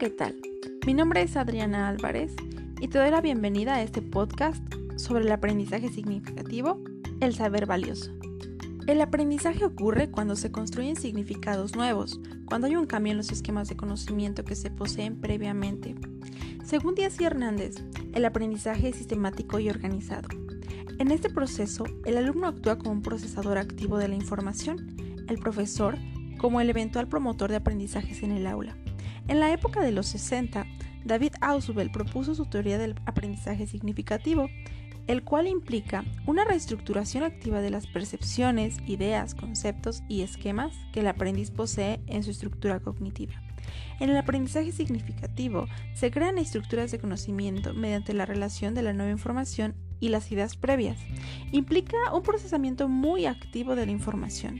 ¿qué tal? Mi nombre es Adriana Álvarez y te doy la bienvenida a este podcast sobre el aprendizaje significativo, el saber valioso. El aprendizaje ocurre cuando se construyen significados nuevos, cuando hay un cambio en los esquemas de conocimiento que se poseen previamente. Según Díaz y Hernández, el aprendizaje es sistemático y organizado. En este proceso, el alumno actúa como un procesador activo de la información, el profesor como el eventual promotor de aprendizajes en el aula. En la época de los 60, David Ausubel propuso su teoría del aprendizaje significativo, el cual implica una reestructuración activa de las percepciones, ideas, conceptos y esquemas que el aprendiz posee en su estructura cognitiva. En el aprendizaje significativo se crean estructuras de conocimiento mediante la relación de la nueva información y las ideas previas. Implica un procesamiento muy activo de la información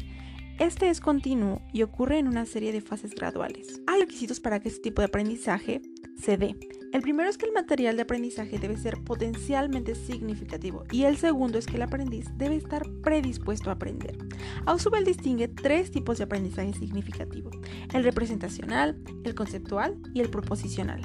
este es continuo y ocurre en una serie de fases graduales. Hay requisitos para que este tipo de aprendizaje se dé. El primero es que el material de aprendizaje debe ser potencialmente significativo y el segundo es que el aprendiz debe estar predispuesto a aprender. Ausubel distingue tres tipos de aprendizaje significativo, el representacional, el conceptual y el proposicional.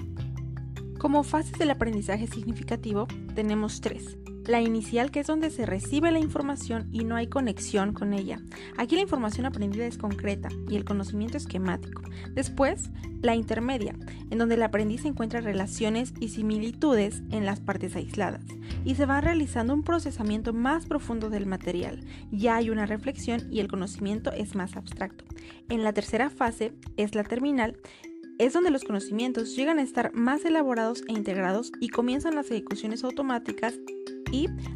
Como fases del aprendizaje significativo tenemos tres. La inicial, que es donde se recibe la información y no hay conexión con ella. Aquí la información aprendida es concreta y el conocimiento esquemático. Después, la intermedia, en donde el aprendiz encuentra relaciones y similitudes en las partes aisladas y se va realizando un procesamiento más profundo del material. Ya hay una reflexión y el conocimiento es más abstracto. En la tercera fase es la terminal es donde los conocimientos llegan a estar más elaborados e integrados y comienzan las ejecuciones automáticas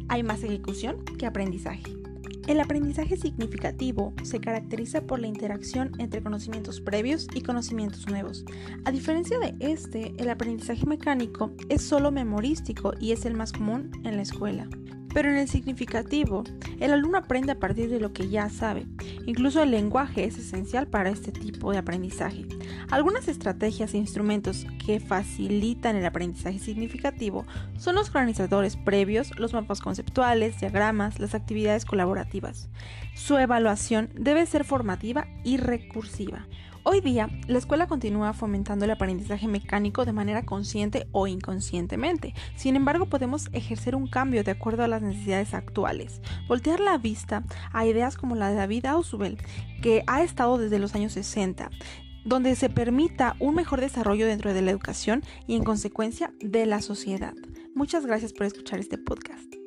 hay más ejecución que aprendizaje. El aprendizaje significativo se caracteriza por la interacción entre conocimientos previos y conocimientos nuevos. A diferencia de este, el aprendizaje mecánico es solo memorístico y es el más común en la escuela. Pero en el significativo, el alumno aprende a partir de lo que ya sabe. Incluso el lenguaje es esencial para este tipo de aprendizaje. Algunas estrategias e instrumentos que facilitan el aprendizaje significativo son los organizadores previos, los mapas conceptuales, diagramas, las actividades colaborativas. Su evaluación debe ser formativa y recursiva. Hoy día, la escuela continúa fomentando el aprendizaje mecánico de manera consciente o inconscientemente. Sin embargo, podemos ejercer un cambio de acuerdo a las necesidades actuales. Voltear la vista a ideas como la de David Ausubel, que ha estado desde los años 60, donde se permita un mejor desarrollo dentro de la educación y en consecuencia de la sociedad. Muchas gracias por escuchar este podcast.